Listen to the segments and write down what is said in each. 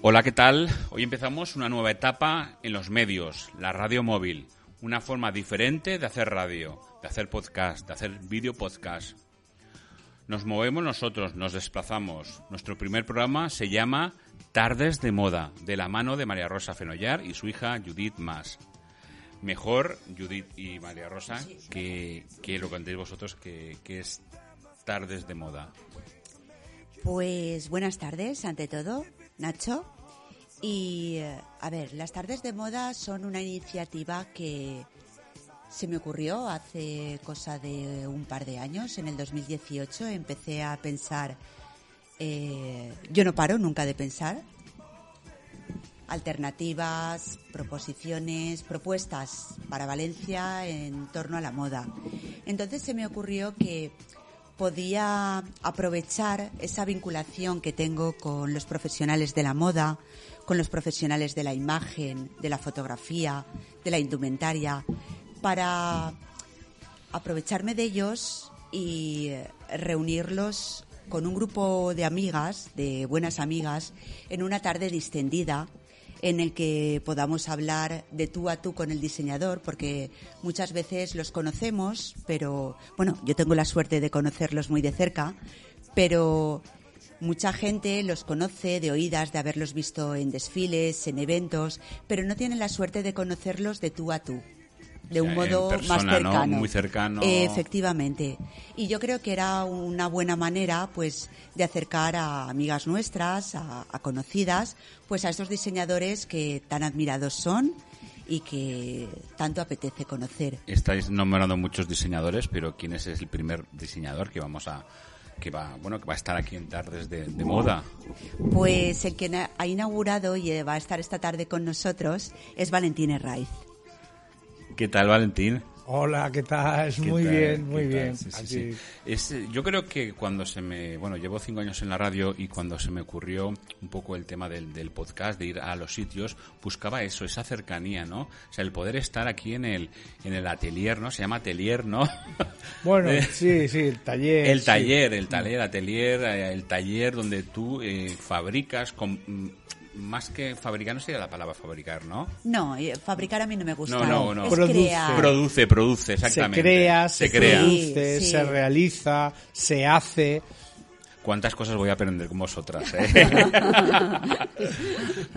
Hola, ¿qué tal? Hoy empezamos una nueva etapa en los medios, la radio móvil. Una forma diferente de hacer radio, de hacer podcast, de hacer vídeo podcast. Nos movemos nosotros, nos desplazamos. Nuestro primer programa se llama Tardes de Moda, de la mano de María Rosa Fenollar y su hija Judith Mas. Mejor, Judith y María Rosa, que, que lo contéis vosotros, que, que es Tardes de Moda. Pues buenas tardes, ante todo, Nacho. Y, eh, a ver, las tardes de moda son una iniciativa que se me ocurrió hace cosa de un par de años, en el 2018. Empecé a pensar, eh, yo no paro nunca de pensar, alternativas, proposiciones, propuestas para Valencia en torno a la moda. Entonces se me ocurrió que podía aprovechar esa vinculación que tengo con los profesionales de la moda, con los profesionales de la imagen, de la fotografía, de la indumentaria, para aprovecharme de ellos y reunirlos con un grupo de amigas, de buenas amigas, en una tarde distendida en el que podamos hablar de tú a tú con el diseñador, porque muchas veces los conocemos, pero bueno, yo tengo la suerte de conocerlos muy de cerca, pero Mucha gente los conoce de oídas, de haberlos visto en desfiles, en eventos, pero no tienen la suerte de conocerlos de tú a tú de un modo más cercano. Muy cercano. efectivamente. Y yo creo que era una buena manera, pues, de acercar a amigas nuestras, a, a, conocidas, pues a estos diseñadores que tan admirados son y que tanto apetece conocer. Estáis nombrando muchos diseñadores, pero ¿quién es el primer diseñador que vamos a, que va, bueno, que va a estar aquí en Tardes de, de, Moda? Pues el que ha inaugurado y va a estar esta tarde con nosotros es Valentín Herraiz. ¿Qué tal, Valentín? Hola, ¿qué tal? ¿Qué muy tal? bien, muy ¿Qué bien. tal? Sí, sí, sí. Es, yo creo que cuando se me, bueno, llevo cinco años en la radio y cuando se me ocurrió un poco el tema del, del podcast, de ir a los sitios, buscaba eso, esa cercanía, ¿no? O sea, el poder estar aquí en el, en el atelier, ¿no? Se llama atelier, ¿no? Bueno, sí, sí, el taller. El taller, el taller, atelier, eh, el taller donde tú eh, fabricas con, más que fabricar, no sería la palabra fabricar, ¿no? No, eh, fabricar a mí no me gusta. No, no, no. Es Produce. crear. Produce, produce, exactamente. Se crea, se, se crea. produce, Sí, sí. se realiza, se hace. ¿Cuántas cosas voy a aprender con vosotras? eh?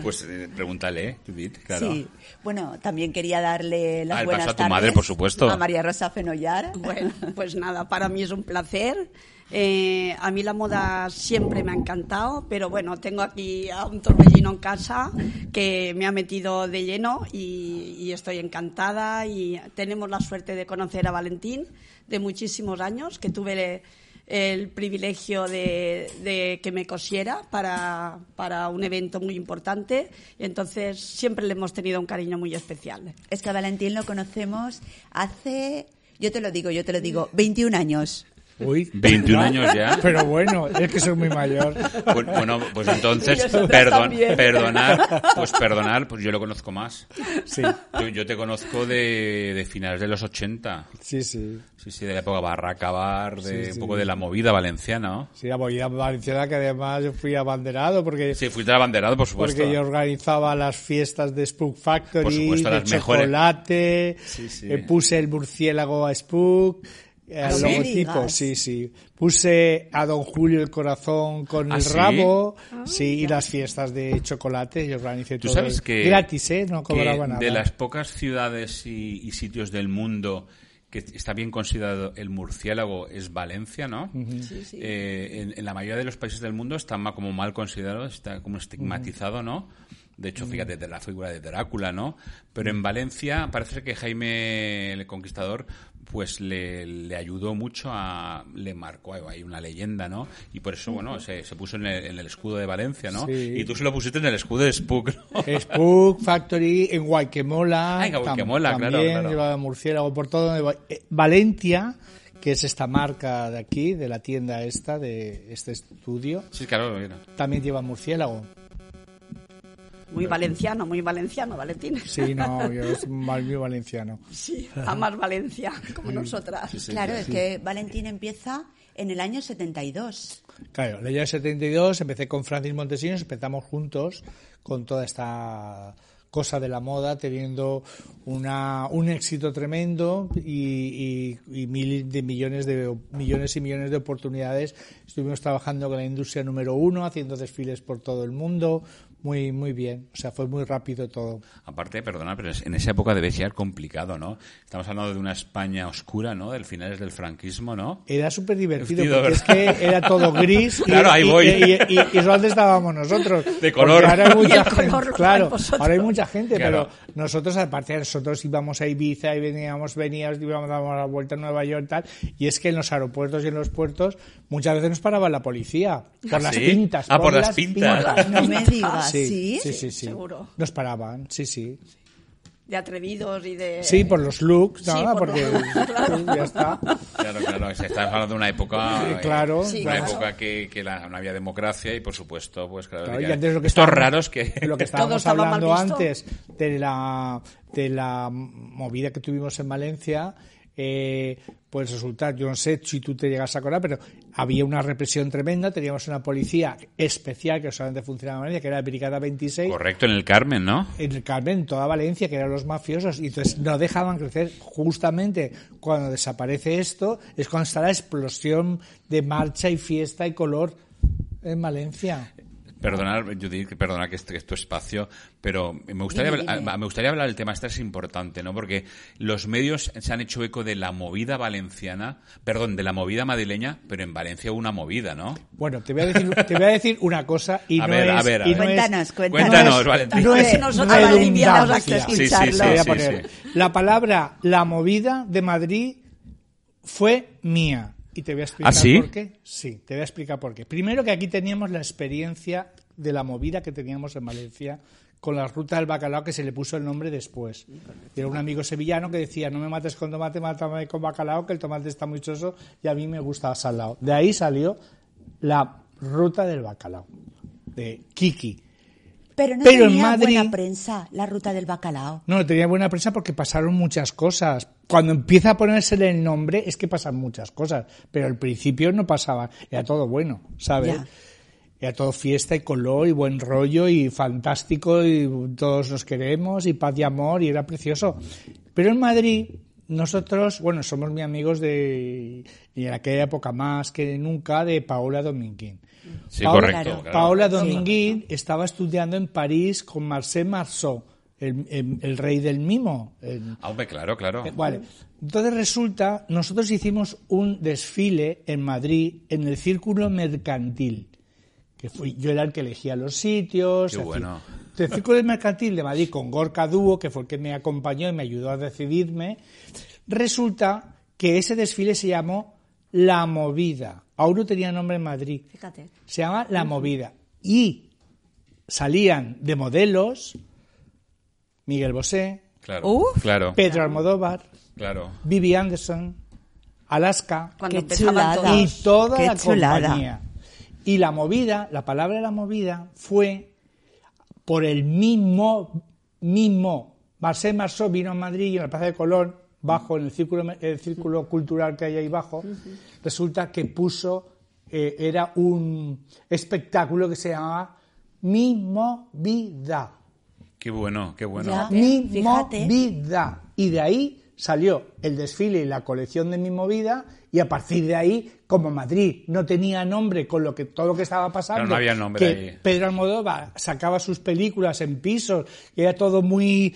pues eh, pregúntale, ¿eh, Judith, claro. Sí. Bueno, también quería darle las Ah, buenas paso a tu tardes madre, por supuesto. A María Rosa Fenollar. Bueno, pues nada, para mí es un placer. Eh, a mí la moda siempre me ha encantado, pero bueno, tengo aquí a un torbellino en casa que me ha metido de lleno y, estoy encantada y tenemos la suerte de conocer a Valentín de muchísimos años, que tuve el privilegio de, que me cosiera para, para un evento muy importante entonces siempre le hemos tenido un cariño muy especial. Es que Valentín lo conocemos hace, yo te lo digo, yo te lo digo, 21 años. Uy. 21 años ya. Pero bueno, es que soy muy mayor. Bueno, pues entonces, perdon, perdonar, pues perdonar, pues yo lo conozco más. Sí, Yo, yo te conozco de, de finales de los 80. sí, sí. Sí, sí, de la época Barraca Bar, de Sí, un sí. poco de la movida valenciana, ¿no? Sí, la movida valenciana que además yo fui abanderado porque, Sí, fuiste abanderado, por supuesto. porque yo organizaba las fiestas de Spook Factory, Por supuesto, de las chocolate, Sí, sí. eh, puse el murciélago a Spook, el ¿sí? logotipo, sí, sí. Puse a Don Julio el corazón con ¿Ah, el sí? rabo, sí, y las fiestas de chocolate, yo organicé Tú todo. sabes que... Gratis, ¿eh? No que cobraba nada. De las pocas ciudades y, y sitios del mundo que está bien considerado el murciélago es Valencia, ¿no? Sí, sí. Eh, en, en la mayoría de los países del mundo está como mal considerado, está como estigmatizado, ¿no? De hecho, fíjate, de la figura de Drácula, ¿no? Pero en Valencia parece que Jaime el Conquistador pues le, le ayudó mucho a... le marcó ahí una leyenda, ¿no? Y por eso, bueno, se, se puso en el, en el escudo de Valencia, ¿no? Sí. Y tú se lo pusiste en el escudo de Spook, ¿no? Spook Factory, en Guayquemola. Ah, en Guayquemola, tam- claro, También claro. llevaba murciélago por todo. donde eh, Valencia, que es esta marca de aquí, de la tienda esta, de este estudio, Sí, claro, mira. también lleva murciélago. Muy valenciano, muy valenciano, Valentín. Sí, no, yo soy mal- muy valenciano. Sí, amas Valencia, como nosotras. claro, es que Valentín empieza en el año 72. Claro, el año 72 empecé con Francis Montesinos, empezamos juntos con toda esta cosa de la moda, teniendo una, un éxito tremendo y, y- y mil de millones de millones y millones de oportunidades. Estuvimos trabajando con la industria número uno, haciendo desfiles por todo el mundo, muy muy bien. O sea, fue muy rápido todo. Aparte, perdona, pero es- en esa época debe ser complicado, ¿no? Estamos hablando de una España oscura, ¿no? Del finales del franquismo, ¿no? Era súper divertido porque es que era todo gris y, Claro, ahí y- voy. y, y- y es donde estábamos nosotros. De color. Ahora hay Y mucha gente, color claro, ahora hay mucha gente, Claro. pero nosotros aparte nosotros íbamos a Ibiza y veníamos, veníamos, íbamos a dar la vuelta a Nueva York tal, y es que en los aeropuertos y en los puertos muchas veces nos paraba la policía por ¿Ah, las pintas. Ah, por las pintas. No me digas, Sí, ¿sí? sí, sí. Seguro. Nos paraban, sí, sí. De atrevidos y de... Sí, por los looks, Sí, nada, por porque los claro. ya está. Claro, claro, se está hablando de una época... Sí, eh, claro. Sí, una claro. época que, que la- no había democracia y, por supuesto, pues claro... Claro, que y antes lo que estos estábamos- raros que... lo que Todo estábamos estaba mal hablando visto. antes de la de la movida que tuvimos en Valencia eh, pues resulta yo no sé si tú te llegas a acordar pero había una represión tremenda teníamos una policía especial que solamente funcionaba en Valencia que era la Brigada 26 Correcto, en el Carmen, ¿no? en el Carmen, en toda Valencia, que eran los mafiosos, y entonces no dejaban crecer. Justamente cuando desaparece esto, es cuando está la explosión de marcha y fiesta y color en Valencia. Perdonar, Judith, perdona que este que es tu espacio, pero me gustaría, Dime, hablar- dime. me gustaría hablar del tema, este es importante, ¿no? Porque los medios se han hecho eco de la movida valenciana, perdón, de la movida madrileña, pero en Valencia hubo una movida, ¿no? Bueno, te voy a decir, te voy a decir una cosa y A no ver, es, a ver, a y ver. no es- Cuéntanos, cuéntanos. Cuéntanos, Valentín. no es Nosotros. La palabra la movida de Madrid fue mía. Y te voy a explicar ¿Ah, sí? por qué. Sí, te voy a explicar por qué. Primero que aquí teníamos la experiencia de la movida que teníamos en Valencia con la ruta del bacalao que se le puso el nombre después. Era un amigo sevillano que decía, no me mates con tomate, mátame con bacalao, que el tomate está muy choso y a mí me gusta salado. De ahí salió la ruta del bacalao, de Kiki. Pero no Pero en tenía Madrid- buena prensa la ruta del bacalao. No, tenía buena prensa porque pasaron muchas cosas. Cuando empieza a ponérsele el nombre es que pasan muchas cosas, pero al principio no pasaba, era todo bueno, ¿sabes? Ya. Era todo fiesta y color y buen rollo y fantástico y todos nos queremos y paz y amor y era precioso. Pero en Madrid nosotros, bueno, somos muy amigos de, y en aquella época más que nunca, de Paola Dominguín. Sí, Paola- correcto. claro. Paola Dominguín estaba estudiando en París con Marcel Marceau, el, el- el rey del mimo. el- Ah, hombre, claro, claro. eh, Vale. Entonces resulta, nosotros hicimos un desfile en Madrid en el Círculo Mercantil, que fui, yo era el que elegía los sitios. Qué bueno. El Círculo Mercantil de Madrid con Gorka Dúo, que fue el que me acompañó y me ayudó a decidirme. Resulta que ese desfile se llamó La Movida. Aún no tenía nombre en Madrid Fíjate. se llama La Movida. Y salían de modelos Miguel Bosé, Claro, Uf. claro, Pedro Almodóvar, claro. Vivi Anderson, Alaska Cuando Qué empezaban chulada. y toda Qué la chulada. compañía. Y la movida, la palabra la movida fue por el mismo, mismo. Marcel Marceau vino a Madrid y en la Plaza de Colón, bajo en el círculo, el círculo cultural que hay ahí abajo, resulta que puso, eh, era un espectáculo que se llamaba Mi Movida. Qué bueno, qué bueno. Ya. Mi Fíjate. Movida. Y de ahí salió el desfile y la colección de Mi Movida y a partir de ahí como Madrid no tenía nombre con lo que todo lo que estaba pasando, no había nombre que ahí. Pedro Almodóvar sacaba sus películas en pisos, y era todo muy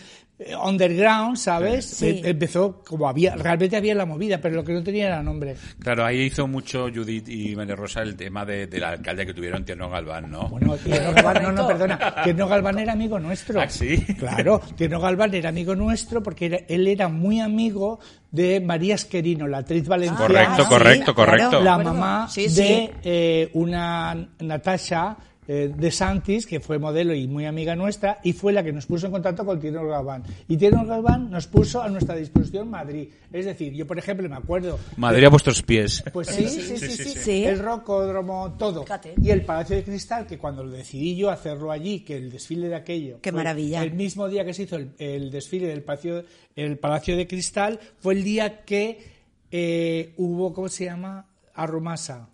underground, ¿sabes? Sí. Em- Empezó como había, realmente había la movida, pero lo que no tenía era nombre. Claro, ahí hizo mucho Judith y María Rosa el tema de, del alcalde que tuvieron Tierno Galván, ¿no? Bueno, Tierno Galván, no, no, perdona, Tierno Galván era amigo nuestro. ¿Ah, sí? Claro, Tierno Galván era amigo nuestro porque era- él era muy amigo de María Esquerino, la actriz valenciana. Correcto, correcto, correcto. La mamá Sí, sí. de eh, una Natasha eh, de Santis, que fue modelo y muy amiga nuestra, y fue la que nos puso en contacto con Tierno Galván. Y Tierno Galván nos puso a nuestra disposición Madrid. Es decir, yo, por ejemplo, me acuerdo Madrid a vuestros pies. pues sí, sí, sí, sí, sí. El rocódromo, todo. Fíjate. Y el Palacio de Cristal, que cuando lo decidí yo hacerlo allí, que el desfile de aquello. Qué maravilla. El mismo día que se hizo el, el desfile del Palacio, el Palacio de Cristal, fue el día que eh, hubo, ¿cómo se llama? Arrumasa.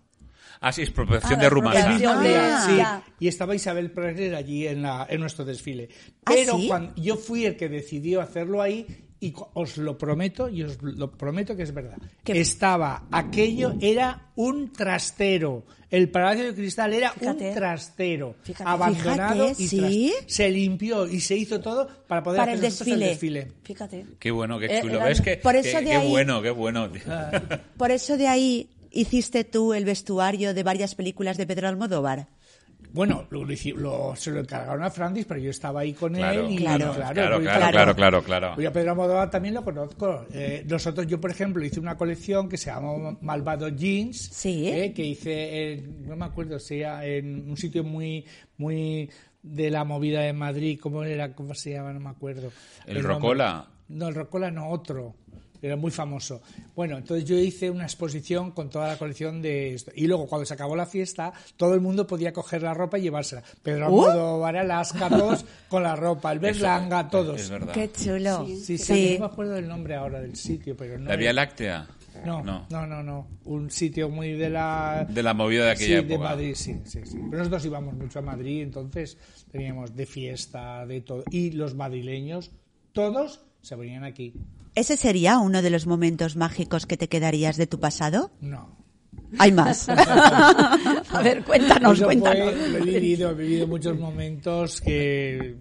Ah, sí, expropiación Ah, de. El mismo Ah, día, sí. ya. Y estaba Isabel Preller allí en, la, en nuestro desfile. ¿Ah, Pero sí? cuando yo fui el que decidió hacerlo ahí, y os lo prometo, y os lo prometo que es verdad. ¿Qué? Estaba, aquello era un trastero. El Palacio de Cristal era Fíjate. un trastero. Fíjate. Abandonado Fíjate, y ¿sí? tras- se limpió y se hizo todo para poder Para el hacer nosotros desfile. Fíjate. Qué bueno, qué Eh, chulo. ¿Ves? Que, Por que- eso de qué ahí- bueno, qué bueno. Por eso de ahí hiciste tú el vestuario de varias películas de Pedro Almodóvar. Bueno, lo, lo hici- lo- se lo encargaron a Francis, pero yo estaba ahí con Claro, él. Y, claro. Claro, claro, para- claro, claro, claro. Yo a Pedro Almodóvar también lo conozco. Eh, nosotros, yo por ejemplo, hice una colección que se llama Malvado Jeans, Sí. eh, que hice, en- no me acuerdo, sea en un sitio muy, muy de la movida de Madrid, ¿cómo era? ¿Cómo se llama? No me acuerdo. ¿El nombre. Rocola? No, el Rocola no, otro. Era muy famoso. Bueno, entonces yo hice una exposición con toda la colección de esto. Y luego, cuando se acabó la fiesta, todo el mundo podía coger la ropa y llevársela. Pedro ¡Uh! Almodóvar, Alaska, todos con la ropa. El Berlanga, todos. Es verdad. Qué chulo. Sí, sí, no me acuerdo del nombre ahora del sitio, pero no. ¿La Vía Láctea? No, no. no, no, no, Un sitio muy de la. De la movida de aquella sí, de. Madrid, sí, sí, sí. Pero nosotros íbamos mucho a Madrid, entonces teníamos de fiesta, de todo. Y los madrileños, todos se venían aquí. ¿Ese sería uno de los momentos mágicos que te quedarías de tu pasado? No. Hay más. A ver, cuéntanos, Eso fue- cuéntanos. lo he vivido, he vivido muchos momentos que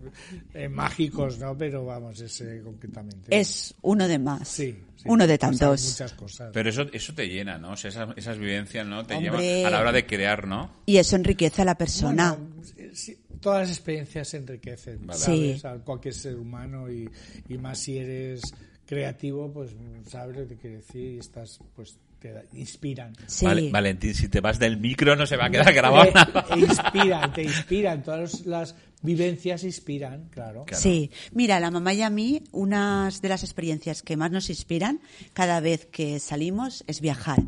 eh, mágicos, ¿no? Pero vamos, ese concretamente. es uno de más. Sí, sí. Uno de tantos. Muchas cosas. Pero eso, eso te llena, ¿no? O sea, esas, esas vivencias, ¿no? Te Hombre. llevan a la hora de crear, ¿no? Y eso enriquece a la persona. Bueno, sí, todas las experiencias se enriquecen, Vale. ¿sabes? Sí. A cualquier ser humano y, y más si eres creativo, pues sabes lo que quiere decir y estás, pues te da- inspiran. sí. Vale, Valentín, si te vas del micro no se va a quedar grabado te inspiran, te inspiran, todas las vivencias inspiran, claro. Claro. Sí, mira, la mamá y a mí, unas de las experiencias que más nos inspiran cada vez que salimos es viajar.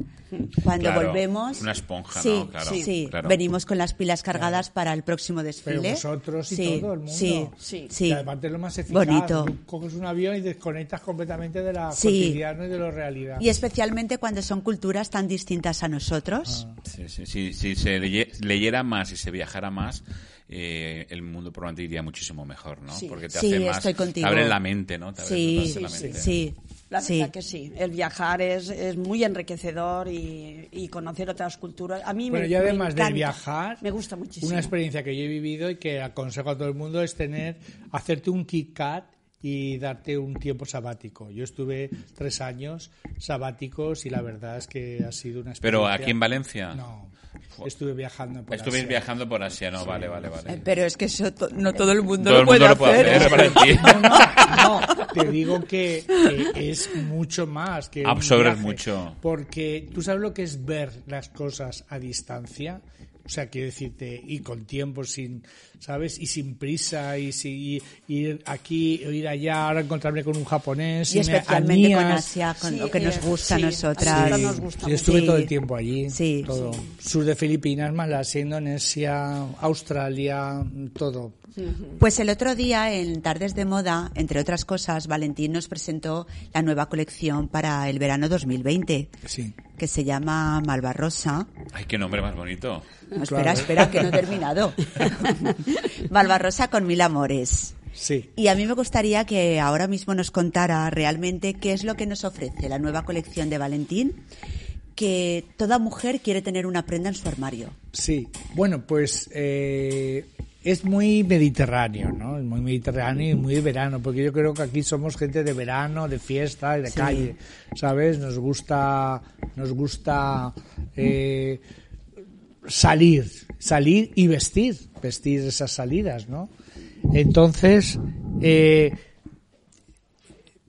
Cuando Claro, volvemos. una esponja, sí, ¿no? Claro, sí, claro. venimos con las pilas cargadas para el próximo desfile. Pero vosotros y sí, todo el mundo. Sí, Sí. sí. Y además es lo más eficaz. Bonito. Coges un avión y desconectas completamente de la Sí. cotidiano y de la realidad. Y especialmente cuando son culturas tan distintas a nosotros. Sí, sí, sí, si se leye- leyera más y se viajara más, eh, el mundo probablemente iría muchísimo mejor, ¿no? Sí. Porque te Sí, hace más, estoy contigo. te abre la mente, ¿no? Te abre Sí, la mente. sí. La sí. verdad que sí. El viajar es, es muy enriquecedor y, y conocer otras culturas. A mí Bueno, me, y además me de encanta. viajar, me gusta muchísimo. una experiencia que yo he vivido y que aconsejo a todo el mundo es tener, hacerte un Kit Kat y darte un tiempo sabático. Yo estuve tres años sabáticos y la verdad es que ha sido una experiencia. Pero aquí en Valencia. No, estuve viajando por Estuviste Asia. viajando por Asia, ¿no? Vale, vale, vale. Eh, Pero es que eso to- no todo el mundo Todo lo el puede mundo lo puede hacer. hacer, Valentín. No, te digo que, que es mucho más que viaje, mucho. Porque tú sabes lo que es ver las cosas a distancia. O sea, quiero decirte, y con tiempo, sin, ¿sabes? Y sin prisa, y, si, y ir aquí, o ir allá, ahora encontrarme con un japonés. Y especialmente con Nías. Asia, con Sí, lo que nos eh, gusta sí, a nosotras. nosotras nos gusta Yo estuve Sí. todo el tiempo allí. Sí. Todo. Sur de Filipinas, Malasia, Indonesia, Australia, todo. Pues el otro día, en Tardes de Moda, entre otras cosas, Valentín nos presentó la nueva colección para el verano 2020, Sí. que se llama Malvarrosa. Ay, qué nombre más bonito. No, Claro. espera, espera, que no he terminado. Malvarrosa con mil amores. Sí. Y a mí me gustaría que ahora mismo nos contara realmente qué es lo que nos ofrece la nueva colección de Valentín que toda mujer quiere tener una prenda en su armario. Sí, bueno, pues eh, es muy mediterráneo, ¿no? Es muy mediterráneo y muy de verano, porque yo creo que aquí somos gente de verano, de fiesta y de Sí. calle, ¿sabes? Nos gusta, nos gusta eh, salir, salir y vestir, vestir esas salidas, ¿no? Entonces, eh,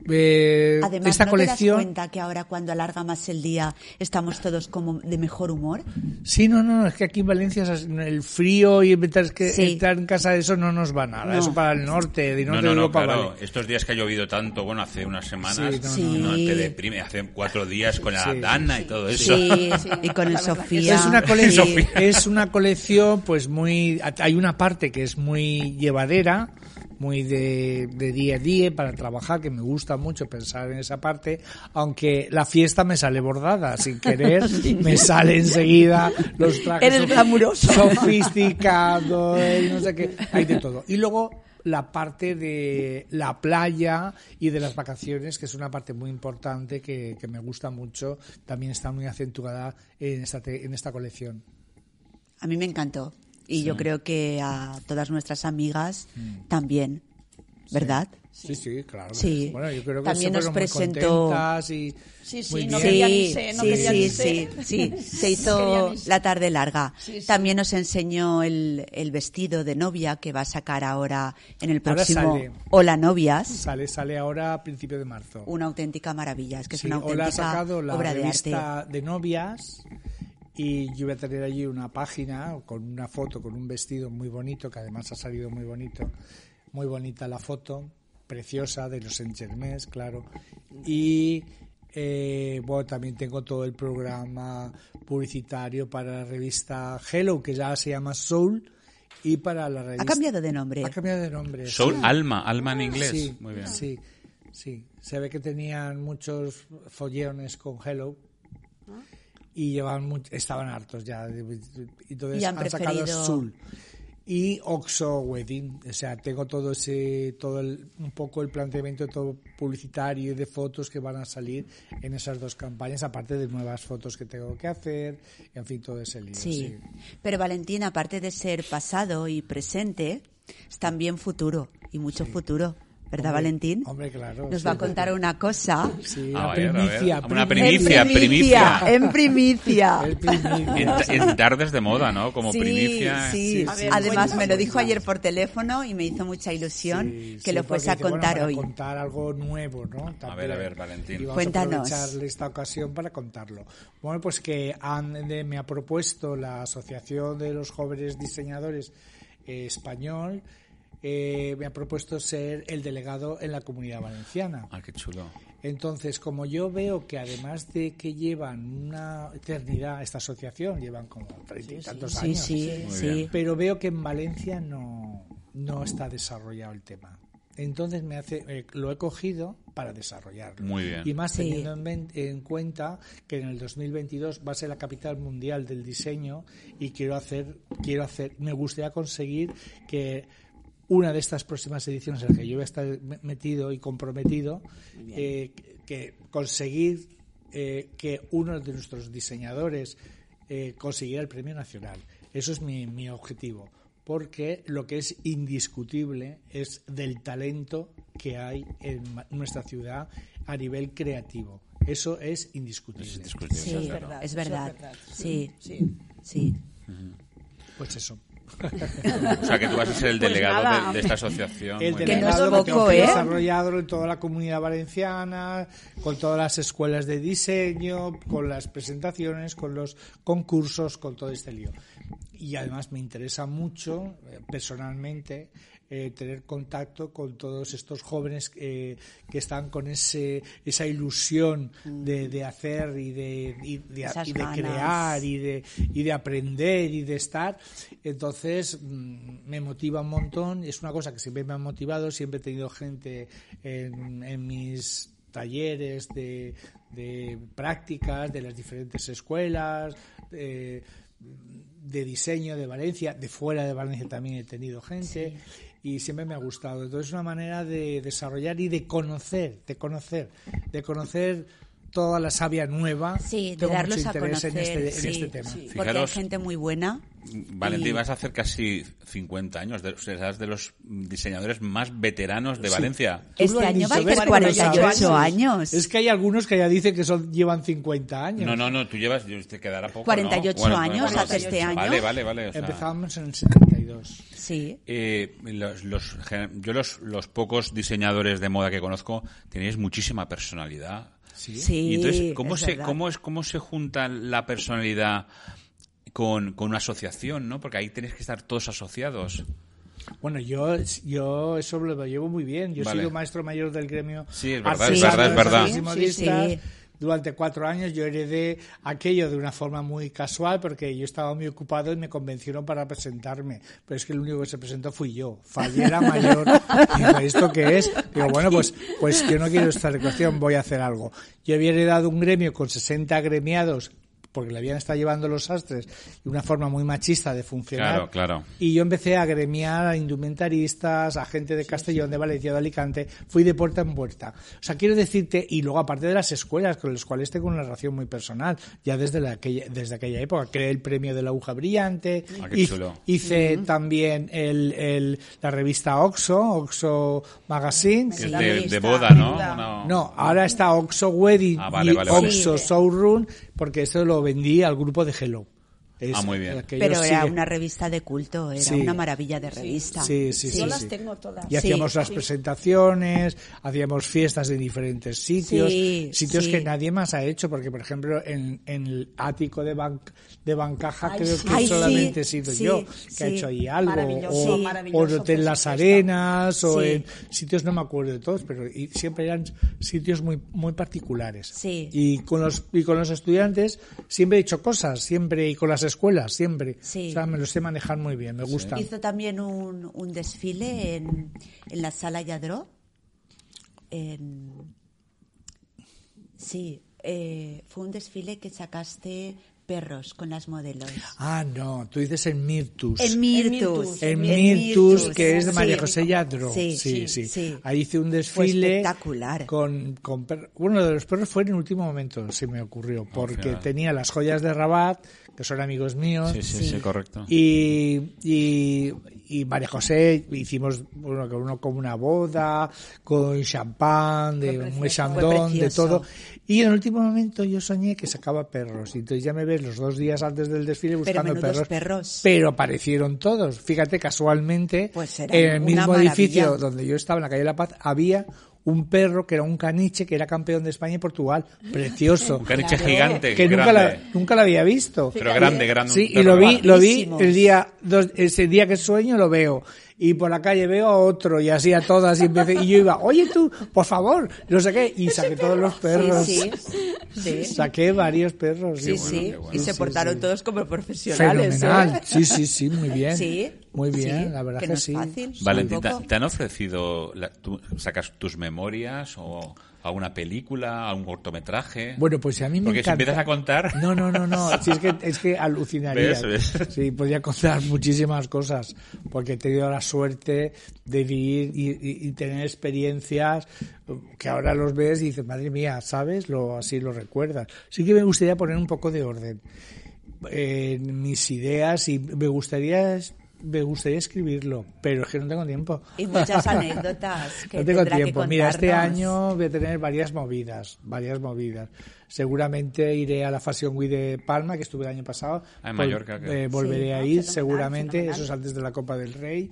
eh, Además, esta ¿no colección... te das cuenta que ahora cuando alarga más el día estamos todos como de mejor humor? Sí, no, no, es que aquí en Valencia el frío y mientras que Sí. estar en casa eso no nos va nada. No. Eso para el norte, de No, norte no, de no, Europa claro. vale. Estos días que ha llovido tanto, bueno, hace unas semanas, Sí, no, Sí. no, no. te deprime. Hace cuatro días con la Sí. Dana y todo eso. Sí, Sí, y con el Sofía. Es una, Sí. colección, es una colección, pues muy. Hay una parte que es muy llevadera, muy de, de día a día para trabajar, que me gusta mucho pensar en esa parte, aunque la fiesta me sale bordada, sin querer, me sale enseguida los trajes. Eres sof- glamuroso. Sofisticado, y no sé qué, hay de todo. Y luego la parte de la playa y de las vacaciones, que es una parte muy importante que, que me gusta mucho, también está muy acentuada en esta, en esta colección. A mí me encantó. Y yo creo que a todas nuestras amigas Mm. también, ¿verdad? Sí, sí, claro. Sí. Bueno, yo creo que También nos presentó- y Sí, sí, muy no quería ni sé, no sí, quería sí, ni sí, sé. sí, se No hizo sé. la tarde larga. Sí, sí. También nos enseñó el, el vestido de novia que va a sacar ahora en el próximo sale. Hola Novias. Sale, sale ahora a principio de marzo. Una auténtica maravilla, es que Sí, es una Ola ha auténtica sacado la obra de arte. de novias y yo voy a tener allí una página con una foto, con un vestido muy bonito, que además ha salido muy bonito, muy bonita la foto, preciosa, de los Saint claro. Y eh, bueno, también tengo todo el programa publicitario para la revista Hello, que ya se llama Soul, y para la revista... Ha cambiado de nombre. Ha cambiado de nombre. Soul sí. Alma, Alma en inglés. Sí, Muy bien. Sí, sí. Se ve que tenían muchos follones con Hello y llevaban much- estaban hartos ya. Entonces Y han han, sacado Soul y Oxo Wedding. O sea, tengo todo ese, todo el, un poco el planteamiento todo publicitario y de fotos que van a salir en esas dos campañas, aparte de nuevas fotos que tengo que hacer, en fin, todo ese lío. Sí. sí. Pero Valentín, aparte de ser pasado y presente, es también futuro y mucho futuro. ¿Verdad, Hombre, Valentín? hombre, claro, Nos sí. va a contar una cosa. Sí, A ver, a ver. primicia, Una primicia. primicia, primicia. En primicia. El primicia. En, en tardes de moda, ¿no? Como sí, primicia. Sí, Sí, A ver, Además, me lo dijo ayer por teléfono y me hizo mucha ilusión Sí, que sí, lo fuese a bueno, contar para hoy. contar algo nuevo, ¿no? También. ver, a ver, Valentín. Y vamos Cuéntanos. a aprovechar esta ocasión para contarlo. Bueno, pues que han- de- me ha propuesto la Asociación de los Jóvenes Diseñadores eh, Español, eh, me ha propuesto ser el delegado en la Comunidad Valenciana. Ah, qué chulo. Entonces, como yo veo que además de que llevan una eternidad, esta asociación, llevan como treinta y tantos Sí, años, sí, sí. pero veo que en Valencia no, no está desarrollado el tema. Entonces me hace, eh, lo he cogido para desarrollarlo. Muy bien. Y más Sí. teniendo en, en cuenta que en el 2022 va a ser la capital mundial del diseño y quiero hacer, quiero hacer, me gustaría conseguir que una de estas próximas ediciones en la que yo voy a estar me- metido y comprometido, eh, que conseguir eh, que uno de nuestros diseñadores eh, consiguiera el premio nacional. Eso es mi, mi objetivo, porque lo que es indiscutible es del talento que hay en nuestra ciudad a nivel creativo. Eso es indiscutible. Es indiscutible, Sí, es verdad. Es verdad. Sí, Sí. sí. Pues eso. O sea, que tú vas a ser el Pues delegado nada. de, de esta asociación. El Muy Que no es delegado que tengo poco, que ¿eh? desarrollarlo en toda la comunidad valenciana, con todas las escuelas de diseño, con las presentaciones, con los concursos, con todo este lío. Y además me interesa mucho, eh, personalmente, eh, tener contacto con todos estos jóvenes eh, que están con ese esa ilusión de, de hacer y de, y de, y de crear y de, y de aprender y de estar. Entonces, mm, me motiva un montón. Es una cosa que siempre me ha motivado. Siempre he tenido gente en, en mis talleres de, de prácticas de las diferentes escuelas. de diseño de Valencia, de fuera de Valencia también he tenido gente y siempre me ha gustado. Entonces es una manera de desarrollar y de conocer, de conocer, de conocer toda la savia nueva. Sí, de mucho darlos a interés en este, en sí, este tema. sí, porque hay gente muy buena. Valentín, Y- vas a hacer casi 50 años. De, serás de los diseñadores más veteranos de Valencia. Este año va a ¿ves hacer cómo lo 48 sabes? años. Es que hay algunos que ya dicen que son, llevan 50 años. No, no, no, tú llevas, yo- te quedará poco. 48 ¿no? años hace este año. Vale, vale, vale. o sea, Empezamos en el 72. Sí. eh, los, yo los, los pocos diseñadores de moda que conozco tenéis muchísima personalidad. Sí. Sí, y entonces, ¿cómo es se, verdad. cómo es, cómo se junta la personalidad con, con una asociación, ¿no? Porque ahí tenéis que estar todos asociados. Bueno, yo, yo eso lo llevo muy bien. Yo he Vale. sido maestro mayor del gremio. Sí, es verdad, es verdad, es verdad. Durante cuatro años yo heredé aquello de una forma muy casual porque yo estaba muy ocupado y me convencieron para presentarme. Pero es que el único que se presentó fui yo. Fallera mayor. Digo, ¿esto qué es? Digo, bueno, pues, pues yo no quiero esta cuestión, voy a hacer algo. Yo había heredado un gremio con 60 gremiados porque le habían estado llevando los sastres y una forma muy machista de funcionar. Claro, claro. Y yo empecé a gremiar a indumentaristas, a gente de Castellón, de Valencia, de Alicante. Fui de puerta en puerta. O sea, quiero decirte, y luego aparte de las escuelas, con las cuales tengo una relación muy personal, ya desde, la, aquella, desde aquella época. Creé el premio de la aguja brillante. Ah, qué hice chulo. hice también el, el- la revista Oxo, Oxo Magazine. Que es de, de boda, ¿no? No, ahora está Oxo Wedding Ah, vale, y vale, vale. Oxo Sí. Showroom, porque eso lo vendí al grupo de Hello. Es- Ah, muy bien. Pero era sigue- una revista de culto, era Sí. una maravilla de revista. Sí, sí, sí. Yo las sí. tengo todas. Y Sí, hacíamos las sí. presentaciones, hacíamos fiestas en diferentes sitios, Sí, sitios sí. que nadie más ha hecho, porque por ejemplo en, en el ático de, Ban- de Bancaja Ay, creo sí. que Ay, solamente sí, he sido sí, yo que ha sí. hecho ahí algo, Maravilloso, o, maravilloso o fue Las Arenas, o en sitios, no me acuerdo de todos, pero y siempre eran sitios muy, muy particulares. Sí. Y con los, y con los estudiantes siempre he hecho cosas, siempre, y con las escuelas, siempre. Sí. O sea, me lo sé manejar muy bien, me gusta. Hizo también un, un desfile en, en la sala Yadró. En- Sí, eh, fue un desfile que sacaste perros con las modelos. Ah, no, tú dices en Mirtus. En Mirtus. En Mirtus, que es de sí. María José Yadro. Sí, Sí, sí, sí, sí. Ahí hice un Fue desfile. espectacular. Con, con per- Bueno, de los perros fue en el último momento, se me ocurrió. Porque tenía las joyas de Rabat, que son amigos míos. Sí, sí, sí, Sí. correcto. Y, y, y María José hicimos bueno, con uno como una boda, con champán, de un chandón, de todo. Y en el último momento yo soñé que sacaba perros. Y entonces ya me ves los dos días antes del desfile buscando menudos perros. perros. Pero aparecieron todos. Fíjate, casualmente, Pues en el mismo maravilla. edificio donde yo estaba, en la calle de La Paz, había un perro que era un caniche que era campeón de España y Portugal. Precioso. Un caniche Claro. gigante, que nunca la, nunca la había visto. Pero grande, grande. Sí, y lo vi, lo vi el día, dos- ese día que sueño lo veo. Y por la calle veo a otro y así a todas y empecé, y yo iba, oye tú, por favor, no sé qué, y saqué todos los perros. Sí, sí. Sí, Saqué varios perros. sí, y sí. bueno. Y se Sí, portaron sí. todos como profesionales. Fenomenal. ¿eh? Sí, sí, sí, muy bien. Sí. Muy bien, sí, la verdad que que, no es sí. fácil. Valentín, ¿te, han ofrecido, la- tú sacas tus memorias o alguna película, algún cortometraje? Bueno, pues a mí me Porque si empiezas a contar... No, no, no, no. Si es que, es que alucinaría. ¿Ves? ¿Ves? Sí, podría contar muchísimas cosas. Porque he tenido la suerte de vivir y, y- y tener experiencias que ahora los ves y dices, madre mía, ¿sabes? Lo, así lo recuerdas. Sí que me gustaría poner un poco de orden en mis ideas y me gustaría me gustaría escribirlo, pero es que no tengo tiempo. Y muchas anécdotas que no tengo que tiempo. Mira, este año voy a tener varias movidas, varias movidas. Seguramente iré a la Fashion Week de Palma, que estuve el año pasado. Ah, en Mallorca, que- eh, volveré Sí, a ah, ir, seguramente. fenomenal. Eso es antes de la Copa del Rey.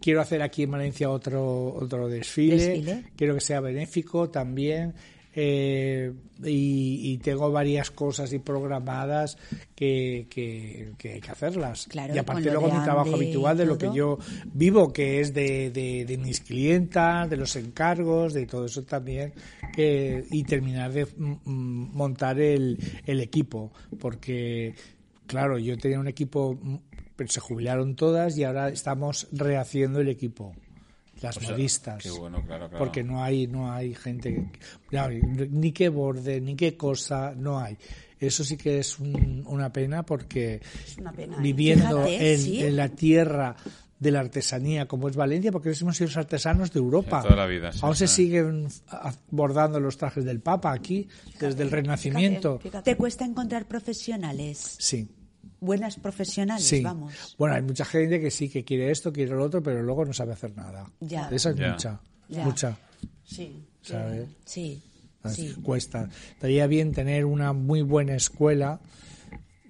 Quiero hacer aquí en Valencia otro, otro desfile. Desfile. Quiero que sea benéfico también. Eh, y, y tengo varias cosas y programadas que, que, que hay que hacerlas. Claro, y aparte luego de mi trabajo habitual de lo que yo vivo, que es de, de, de mis clientas, de los encargos, de todo eso también, que, y terminar de mm, mm, montar el, el equipo, porque, claro, yo tenía un equipo, mm, pero se jubilaron todas y ahora estamos rehaciendo el equipo. Las O sea, modistas. qué bueno, claro, claro. Porque no hay, no hay gente, que- no hay ni qué borde, ni qué cosa, no hay. Eso sí que es un- una pena porque Es una pena. ¿eh? viviendo Fíjate, en, sí. en la tierra de la artesanía como es Valencia, porque hemos sido los artesanos de Europa. Sí, toda la vida, sí, Aún se siguen bordando los trajes del Papa aquí, desde el Renacimiento. ¿Te cuesta encontrar profesionales? Sí, Buenas profesionales, sí. vamos. Bueno, hay mucha gente que sí, que quiere esto, quiere lo otro, pero luego no sabe hacer nada. Ya. Esa es Ya. mucha, Ya. mucha, Sí. ¿sabes? Sí, Así, sí. Cuesta. Estaría bien tener una muy buena escuela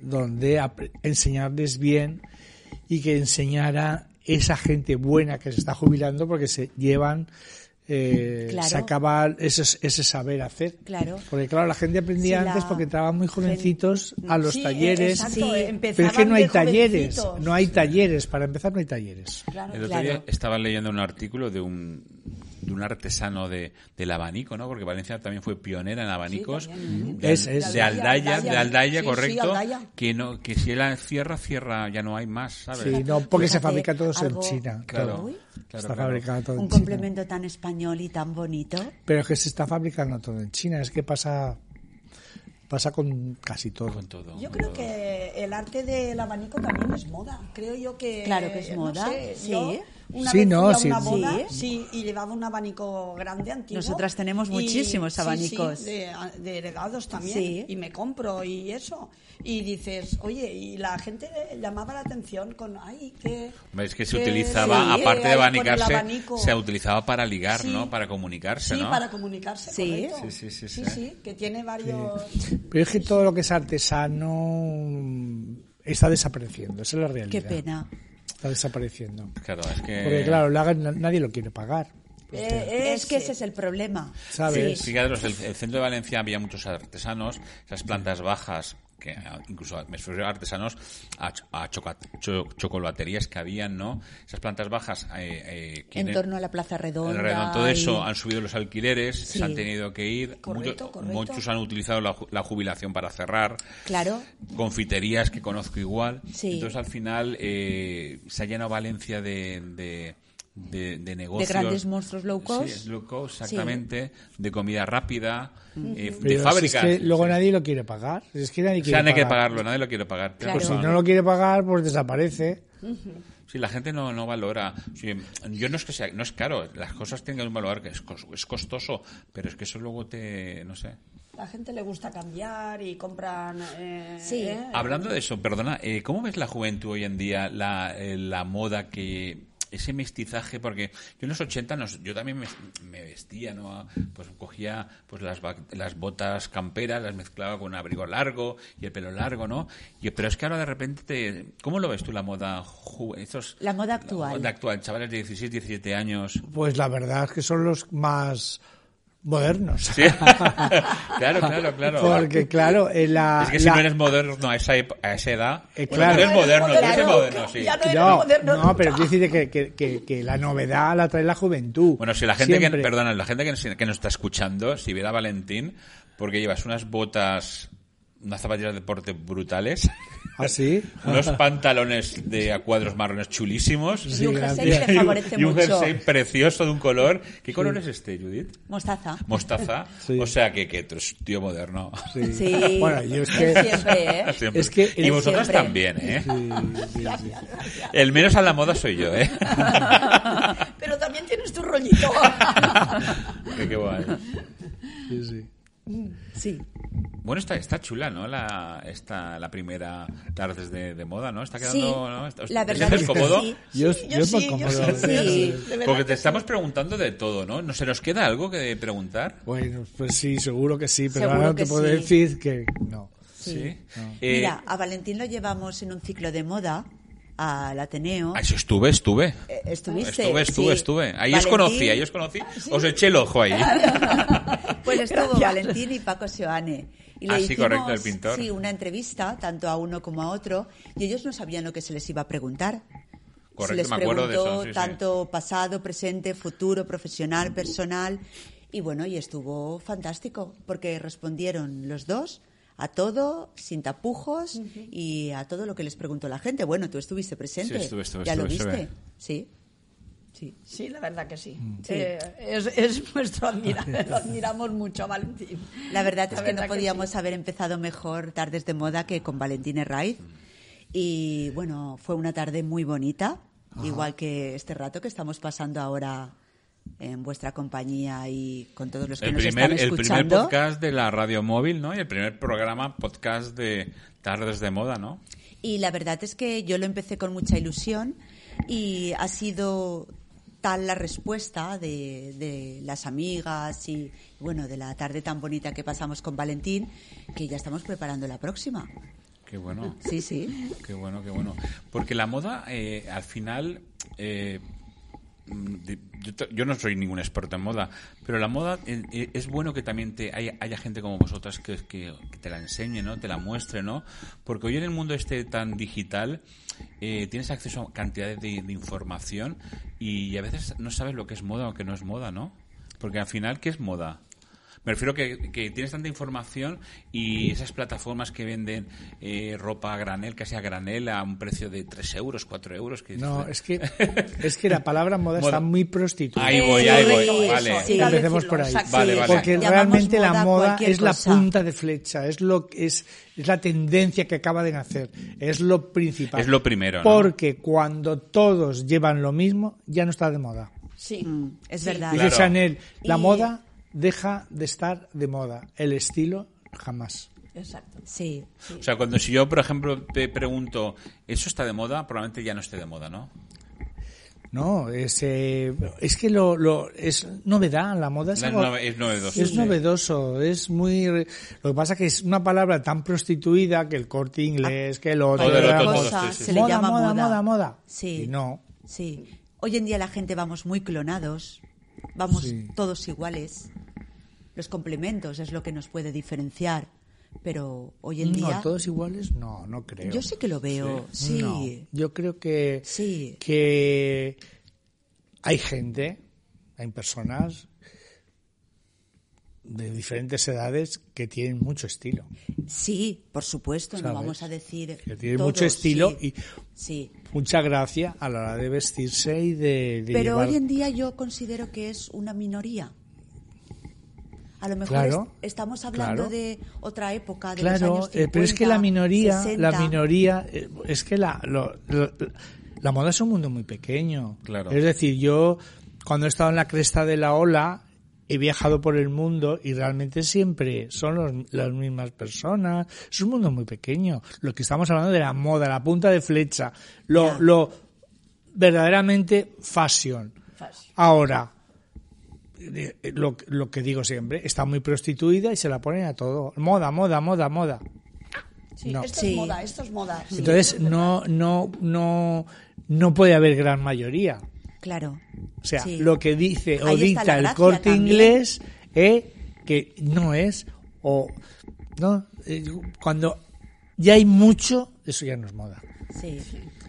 donde enseñarles bien y que enseñara esa gente buena que se está jubilando porque se llevan, eh, Claro. se acaba ese, ese saber hacer. Claro. Porque claro, la gente aprendía Sí, la antes porque entraban muy jovencitos a los Sí, talleres. exacto, Sí. Pero es que no hay talleres, jovencitos. no hay talleres, para empezar no hay talleres. Claro. El otro Claro. día estaba leyendo un artículo de un, de un artesano de, del abanico, ¿no? Porque Valencia también fue pionera en abanicos. también. de, Es- es. de Aldaya, Aldaya. de Aldaya, Sí, sí, correcto. Aldaya. Que, no, que si él cierra, cierra, ya no hay más, ¿sabes? Sí, no, porque se fabrica todo en China. Claro. está claro. fabricado todo en Un China. complemento tan español y tan bonito. Pero es que se está fabricando todo en China, es que pasa pasa con casi todo. Con todo. Yo con creo todo. que el arte del abanico también es moda. Creo yo que. Claro que es no moda, sé, sí. yo una Sí, vez no, sí. una boda, Sí. sí, y llevaba un abanico grande, antiguo. Nosotras tenemos y- muchísimos sí, abanicos. sí, de, de heredados también. Sí. Y me compro y eso. Y dices, oye, y la gente llamaba la atención con, ay, que. Es que se que- utilizaba, sí, aparte de abanicarse, se utilizaba para ligar, Sí. ¿no? Para comunicarse, Sí, ¿no? para comunicarse. Sí. correcto. Sí, sí, sí, sí, sí. sí, que tiene varios. Pero es que todo lo que es artesano está desapareciendo, esa es la realidad. Qué pena. Está desapareciendo. Claro, es que... Porque claro, lo hagan- nadie lo quiere pagar. Eh, Es que ese es el problema. ¿Sabes? Sí. Fijaros, el, el centro de Valencia había muchos artesanos, esas plantas bajas, que ah, incluso me refiero a artesanos, a, a choca- cho- chocolaterías que habían, ¿no? Esas plantas bajas, eh, eh, En torno a la Plaza Redonda. De todo eso y- han subido los alquileres, Sí. se han tenido que ir. Correcto, Mucho- correcto. Muchos han utilizado la, la jubilación para cerrar. Claro. Confiterías que conozco igual. Sí. Entonces al final eh, se ha llenado Valencia de, de, de- de negocios. grandes monstruos low cost. Sí, es low cost, exactamente. De comida rápida, eh, de si es que luego Sí. nadie lo quiere pagar. Es que nadie O quiere sea, no hay que pagar. pagarlo, nadie lo quiere pagar. Claro. Pues si no lo quiere pagar, pues desaparece. Sí, la gente no, no valora. Sí, yo no es que sea, no es caro, las cosas tienen un valor que es, cos- es costoso, pero es que eso luego te, no sé. La gente le gusta cambiar y compran. eh, Sí. eh, Hablando de eso, perdona, eh, ¿cómo ves la juventud hoy en día, la, eh, la moda que ese mestizaje, porque yo en los 80 nos- yo también me, me vestía, ¿no? Pues cogía pues las, las botas camperas, las mezclaba con un abrigo largo y el pelo largo, ¿no? Y, pero es que ahora de repente, te, ¿cómo lo ves tú la moda? ju- Estos, La moda actual. La moda actual, chavales de 16, 17 años. Pues la verdad es que son los más modernos. Sí. claro, claro, claro. Porque claro, en la, es que si la- no eres moderno a esa, a esa edad, Eh, bueno, claro. tú eres moderno, tú eres moderno, sí. ya no eres no, moderno no, pero quiero decir que, que, que, que la novedad la trae la juventud. Bueno, si la gente que, perdona, la gente que nos, que nos está escuchando, si viera a Valentín, porque llevas unas botas, unas zapatillas de deporte brutales, ¿Ah, sí? unos pantalones de a cuadros marrones chulísimos, Y un jersey que le favorece y un mucho. jersey precioso de un color. ¿Qué color es este, Judith? Mostaza. Mostaza. Sí. O sea que, que un tío moderno. Sí. Sí. Bueno, yo es que... siempre, ¿eh? Siempre. Es que y vosotras siempre. también, ¿eh? Sí, sí, sí. El menos a la moda soy yo, ¿eh? Pero también tienes tu rollito. qué, qué guay. Sí, sí. Sí. Bueno, está, está chula, ¿no? La, esta, la primera tardes de, de moda, ¿no? Está quedando, Sí, ¿no? Está- la ¿te verdad es que cómodo? sí. Yo, Sí, yo, yo me sí, yo acomodo. sí, Porque te estamos preguntando de todo, ¿no? ¿No se nos queda algo que preguntar? Bueno, pues sí, seguro que sí, pero Seguro ahora no te puedo sí. decir que no. Sí. Eh, Mira, a Valentín lo llevamos en un ciclo de moda al Ateneo. ah, sí, estuve, estuve. Eh, ¿Estuviste? Estuve, estuve, Sí. estuve. Ahí os Valentín- conocí, ahí os conocí. Os eché el ojo ahí. Pues estuvo Gracias. Valentín y Paco Seoane. Y le Ah, sí, hicimos, correcto, el pintor. Sí, una entrevista, tanto a uno como a otro, y ellos no sabían lo que se les iba a preguntar. Correcto, se les me acuerdo de preguntó eso, sí, sí. tanto pasado, presente, futuro, profesional, personal. Y bueno, y estuvo fantástico, porque respondieron los dos a todo, sin tapujos, y a todo lo que les preguntó la gente. Bueno, tú estuviste presente. Sí, estuve, estuve, ¿Ya lo viste? estuve. Sí. Sí. Sí, la verdad que sí. Sí. Eh, es, es nuestro admirador. Lo admiramos mucho a Valentín. La verdad es La que no que podíamos sí. haber empezado mejor tardes de moda que con Valentín Herraiz. Y bueno, fue una tarde muy bonita, igual que este rato que estamos pasando ahora en vuestra compañía y con todos los que El nos primer, están el primer escuchando. podcast de la radio móvil, ¿no? Y el primer programa podcast de Tardes de Moda, ¿no? Y la verdad es que yo lo empecé con mucha ilusión y ha sido tal la respuesta de, de las amigas y bueno de la tarde tan bonita que pasamos con Valentín que ya estamos preparando la próxima. Qué bueno. Sí, sí. Qué bueno, qué bueno. Porque la moda, eh, al final, eh, yo, te- yo no soy ningún experto en moda, pero la moda eh, eh, es bueno que también te haya, haya gente como vosotras que, te la enseñe, ¿no? Te la muestre, ¿no? Porque hoy en el mundo este tan digital eh, tienes acceso a cantidades de, de información y a veces no sabes lo que es moda o que no es moda, ¿no? Porque al final, ¿qué es moda? Me refiero que, que tienes tanta información y esas plataformas que venden eh, ropa a granel, casi a granel, a un precio de 3 euros, 4 euros. Que No, es que, es que la palabra moda está muy prostituida. Ahí voy, ahí voy. Vale. eso, Sí. Empecemos por ahí. Vale, vale. Porque Llamamos realmente la moda es la cosa. punta de flecha, es lo que es, es la tendencia que acaba de nacer, es lo principal. Es lo primero, ¿no? Porque cuando todos llevan lo mismo, ya no está de moda. Sí. Mm, es Sí. verdad. Dice Claro. Chanel, la Y- moda deja de estar de moda, el estilo jamás. Exacto. Sí. O sea, cuando si yo, por ejemplo, te pregunto, ¿eso está de moda? Probablemente ya no esté de moda, ¿no? No, es, eh, es que lo, lo, es novedad, la moda es, algo- es novedoso. es sí. novedoso, es muy... Lo que pasa que es una palabra tan prostituida que el corte inglés, que el otro... Todo era todo, cosa sí. se le moda, llama moda, moda. moda, moda. Sí. Y no. Sí. Hoy en día la gente vamos muy clonados, vamos Sí. todos iguales. Los complementos es lo que nos puede diferenciar, pero hoy en día No, todos iguales, no, no creo. yo sí que lo veo. Sí. No, yo creo que, Sí. que hay gente, hay personas de diferentes edades que tienen mucho estilo. Sí, por supuesto, no ¿Sabes? vamos a decir Que tienen todos, mucho estilo sí. y Sí. mucha gracia a la hora de vestirse y de, de Pero llevar- hoy en día yo considero que es una minoría. A lo mejor Claro, es- estamos hablando claro. de otra época, de los Claro, años eh, pero es que 50, la minoría, 60. la minoría, eh, es que la, lo- lo- la moda es un mundo muy pequeño. Claro. Es decir, yo cuando he estado en la cresta de la ola, he viajado por el mundo y realmente siempre son los- las mismas personas. Es un mundo muy pequeño. Lo que estamos hablando de la moda, la punta de flecha, lo, lo verdaderamente fashion. Ahora, eh, lo, lo que digo siempre, está muy prostituida y se la ponen a todo. Moda, moda, moda, moda. Sí, No. esto Sí. es moda, esto es moda. Sí, Entonces es no, no, no, no puede haber gran mayoría. Claro. O sea, Sí. lo que dice o dicta el corte también. inglés es que no es o no Eh, cuando ya hay mucho eso ya no es moda. Sí.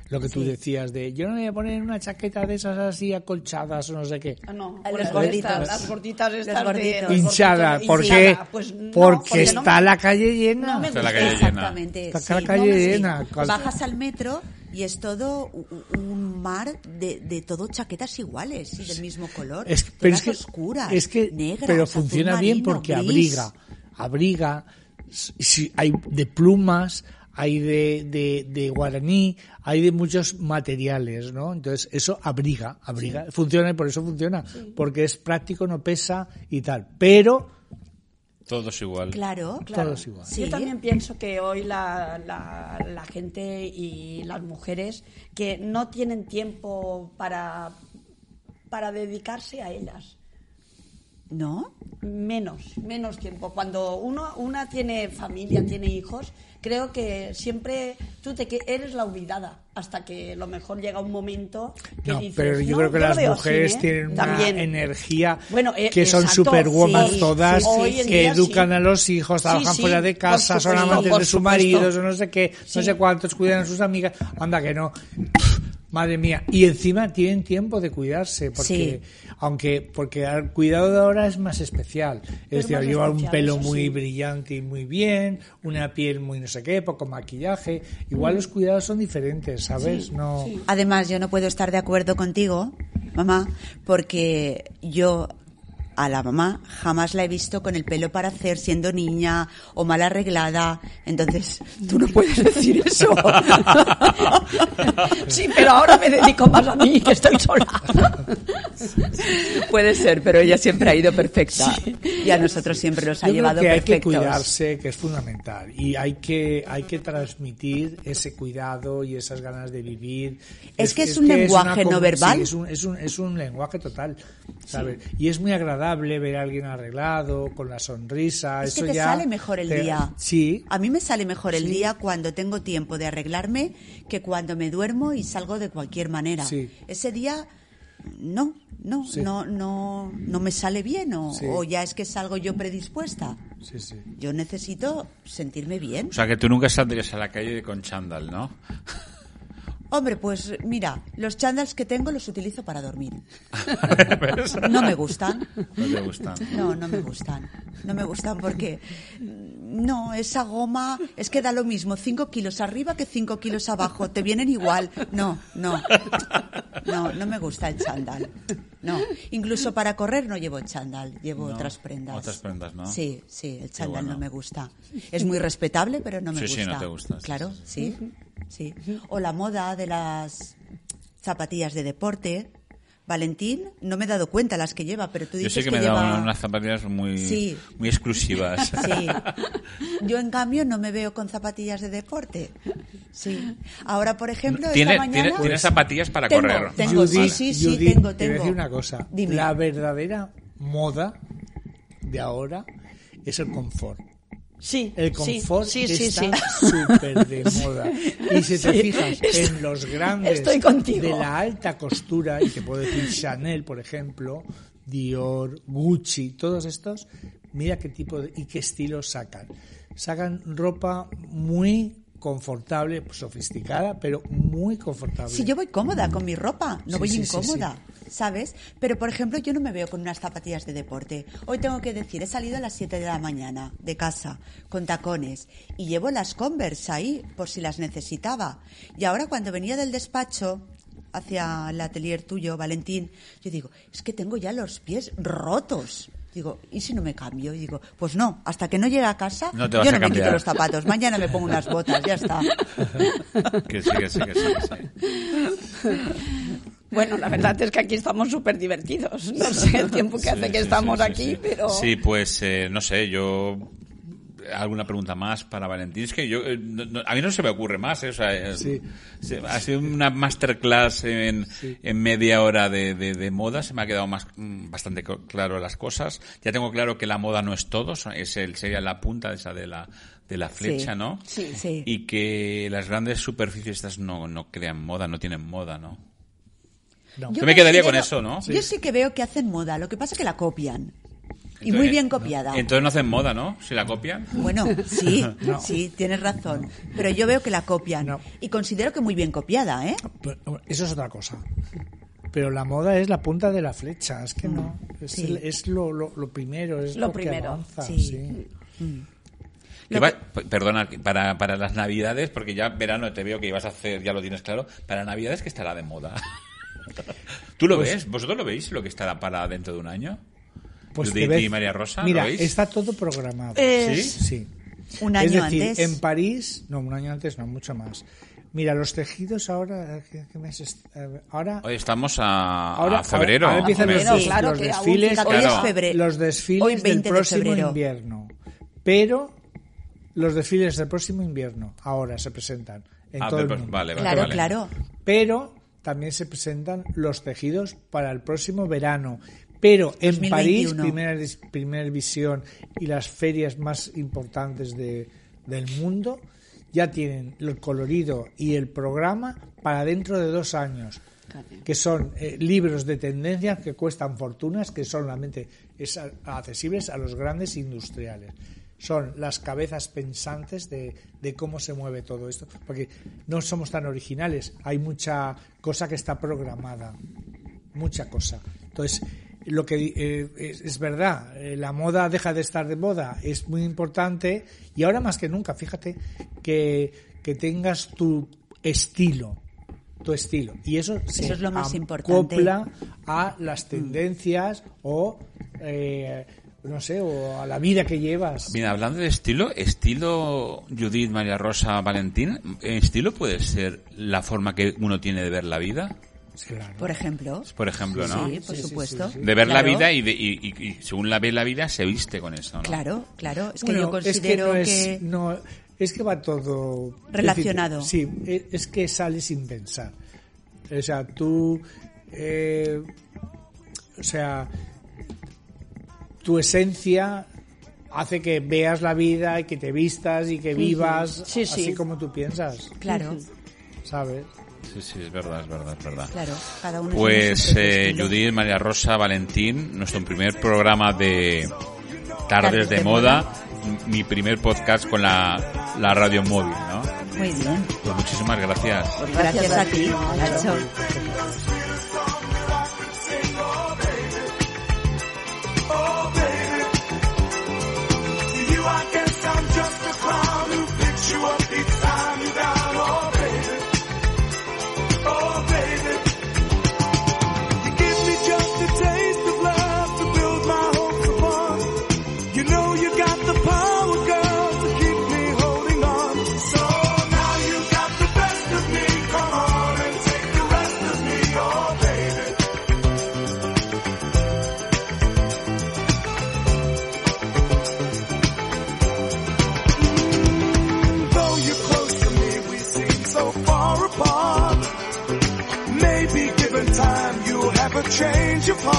Lo que tú Sí. decías de yo no me voy a poner una chaqueta de esas así acolchadas o no sé qué. Ah, no, las gorditos. estas, Las gorditas estas los Hinchada, ¿por qué? Pues no, porque no está me- la calle llena. no me Está la gusta. calle llena. Exactamente. Está sí. la calle No, sí. llena. Bajas al metro y es todo un mar de, de todo chaquetas iguales y del mismo color. Es, pero es que, oscuras, es que negras, pero funciona bien porque gris. abriga, abriga, si hay de plumas, hay de, de, de guaraní, hay de muchos materiales, ¿no? Entonces eso abriga, abriga, funciona y por eso funciona, porque es práctico, no pesa y tal, pero Todos igual. Claro, Claro. Todos igual. Sí. Yo también pienso que hoy la, la, la gente y las mujeres que no tienen tiempo para, para dedicarse a ellas. ¿No? Menos, menos tiempo. Cuando uno, una tiene familia, tiene hijos, creo que siempre tú te que eres la olvidada hasta que a lo mejor llega un momento que no, dices, pero yo "No, creo que las así, mujeres ¿eh?". tienen una energía Bueno, eh, que son exacto, superwoman sí, todas, sí, que educan sí. a los hijos, trabajan sí, fuera de casa, son amantes de sus supuesto. maridos, o no sé qué, no sé cuántos, cuidan a sus amigas, anda que no. Madre mía, y encima tienen tiempo de cuidarse, porque aunque porque el cuidado de ahora es más especial, es decir, más llevar un pelo muy sí. brillante y muy bien, una piel muy no sé qué, poco maquillaje, igual los cuidados son diferentes, ¿sabes? no sí. Además, yo no puedo estar de acuerdo contigo, mamá, porque yo a la mamá jamás la he visto con el pelo para hacer siendo niña o mal arreglada. Entonces, tú no puedes decir eso. Sí, pero ahora me dedico más a mí, que estoy sola. Puede ser, pero ella siempre ha ido perfecta. Y a nosotros siempre nos ha Yo creo llevado que hay que perfectos. cuidarse, que es fundamental. Y hay que, hay que transmitir ese cuidado y esas ganas de vivir. Es que es un lenguaje una no verbal. sí, es, un, es, un, es un lenguaje total. ¿sabes? Y es muy agradable ver a alguien arreglado, con la sonrisa. Es que eso te ya sale mejor el te- día. Sí. A mí me sale mejor el Sí. día cuando tengo tiempo de arreglarme que cuando me duermo y salgo de cualquier manera. Sí. Ese día no, no, Sí. no, no, no me sale bien o, Sí. o ya es que salgo yo predispuesta. Sí, sí. Yo necesito sentirme bien. O sea, que tú nunca saldrías a la calle con chándal, ¿no? Hombre, pues mira, los chándals que tengo los utilizo para dormir. No me gustan. No te gustan. No, no me gustan. No me gustan porque no, esa goma es que da lo mismo, 5 kilos arriba que 5 kilos abajo, te vienen igual. No, no. No, no me gusta el chándal. No, incluso para correr no llevo chándal, llevo No, otras prendas. otras prendas, ¿no? Sí, sí, el chándal bueno. no me gusta. Es muy respetable, pero no me Sí, sí, gusta. no te gusta, sí, Claro, sí, sí. Sí. O la moda de las zapatillas de deporte. Valentín, no me he dado cuenta las que lleva, pero tú Yo dices sé que, me lleva... unas zapatillas muy, Sí. muy exclusivas. Sí. Yo, en cambio, no me veo con zapatillas de deporte. Sí. Ahora, por ejemplo, ¿Tiene, esta mañana... tiene- tienes zapatillas para Tengo, correr? tengo, sí, Judith, sí, sí, Judith, tengo, te voy a tengo. decir una cosa. Dime. La verdadera moda de ahora es el confort. Sí, El confort sí, sí, está sí. súper de moda. Y si te Sí, fijas en los grandes de la alta costura, y te puedo decir Chanel, por ejemplo, Dior, Gucci, todos estos, mira qué tipo de, y qué estilo sacan. Sacan ropa muy confortable, sofisticada, pero muy confortable. Si yo voy cómoda con mi ropa, no Sí, voy sí, sí, incómoda, ¿sabes? Pero, por ejemplo, yo no me veo con unas zapatillas de deporte. Hoy tengo que decir, he salido a las 7 de la mañana de casa con tacones y llevo las Converse ahí por si las necesitaba. Y ahora cuando venía del despacho hacia el atelier tuyo, Valentín, yo digo, es que tengo ya los pies rotos. Digo, ¿y si no me cambio? Y digo, pues no, hasta que no llegue a casa, No te vas yo a no me quito los zapatos. Mañana me pongo unas botas, ya está. Que sí, que sí, que sí, que sí. Bueno, la verdad es que aquí estamos súper divertidos. No sé el tiempo que Sí, hace que sí, estamos sí, sí, aquí, sí. pero... Sí, pues eh, no sé, yo... ¿Alguna pregunta más para Valentín? Es que yo, eh, no- no- a mí no se me ocurre más, eh, o sea, eh, Sí. se- ha sido una masterclass en, en media hora de, de- de moda, se me ha quedado más mm, bastante co- claro las cosas. Ya tengo claro que la moda no es todo, es el, sería la punta esa de la, de la flecha, Sí. ¿no? Sí, sí. Y que las grandes superficies estas no, no crean moda, no tienen moda, ¿no? No. Yo me quedaría con eso, ¿no? Yo sí que veo que hacen moda, lo que pasa es que la copian. y Entonces, muy bien copiada. Entonces no hacen moda, ¿no? Si la copian. Bueno, sí, sí, tienes razón. Pero yo veo que la copian. No. Y considero que muy bien copiada, ¿eh? Pero, Eso es otra cosa. Pero la moda es la punta de la flecha, es que no. Es, Sí. el- es lo, lo, lo primero, es Lo lo, que primero, avanza, sí. sí. Que Lo va- perdona, para, para las navidades, porque ya verano te veo que ibas a hacer, ya lo tienes claro, para navidades que estará de moda. ¿Tú lo Pues- ves? ¿Vosotros lo veis lo que estará para dentro de un año? Pues ves- y María Rosa, Mira, ¿lo veis? está todo programado. Es- ¿Sí? Sí. Un es año decir, antes. en París, no, un año antes, no, mucho más. Mira, los tejidos ahora, ¿qué, qué mes es? Eh, ahora, Hoy estamos a, ahora, a febrero. ahora empiezan los, claro, desfiles, fíjate, Hoy Claro. es febrero. los desfiles Hoy del 20 de próximo invierno. Pero los desfiles del próximo invierno ahora se presentan en Ah, todo el mundo. vale, vale, Claro, vale. claro. Pero también se presentan los tejidos para el próximo verano. Pero en 2021. París, primera, primera visión y las ferias más importantes de- del mundo ya tienen el colorido y el programa para dentro de dos años. Que son eh, libros de tendencias que cuestan fortunas, que solamente es accesibles a los grandes industriales. Son las cabezas pensantes de, de cómo se mueve todo esto. Porque no somos tan originales. Hay mucha cosa que está programada mucha cosa. Entonces, lo que eh, es, es verdad, eh, la moda deja de estar de moda, es muy importante y ahora más que nunca, fíjate, que, que tengas tu estilo, tu estilo. Y eso, se Eso es lo más importante. a las tendencias o, eh, no sé, o a la vida que llevas. Mira, hablando de estilo, estilo Judith María Rosa Valentín, ¿estilo puede ser la forma que uno tiene de ver la vida? Claro. Por ejemplo. Por ejemplo, ¿no? Sí, por Sí, supuesto. sí, sí. De ver la vida y, de- y- y- y según la ve la vida se viste con eso, ¿no? Claro, claro. Es que Bueno, yo considero es que... que, no es, no, es que va todo Relacionado. es decir, sí, e- es que sale sin pensar. O sea, tú, eh, o sea, tu esencia hace que veas la vida y que te vistas y que vivas Sí, sí. así como tú piensas, Claro, ¿sabes? Sí, sí, es verdad, es verdad, es verdad. claro. Cada uno Pues eh. Judith, María Rosa, Valentín, nuestro primer programa de Tardes Tardes de, de moda, mi primer podcast con la, la radio móvil, ¿no? Muy bien. Pues muchísimas gracias. Pues gracias a ti, Nacho. you fall.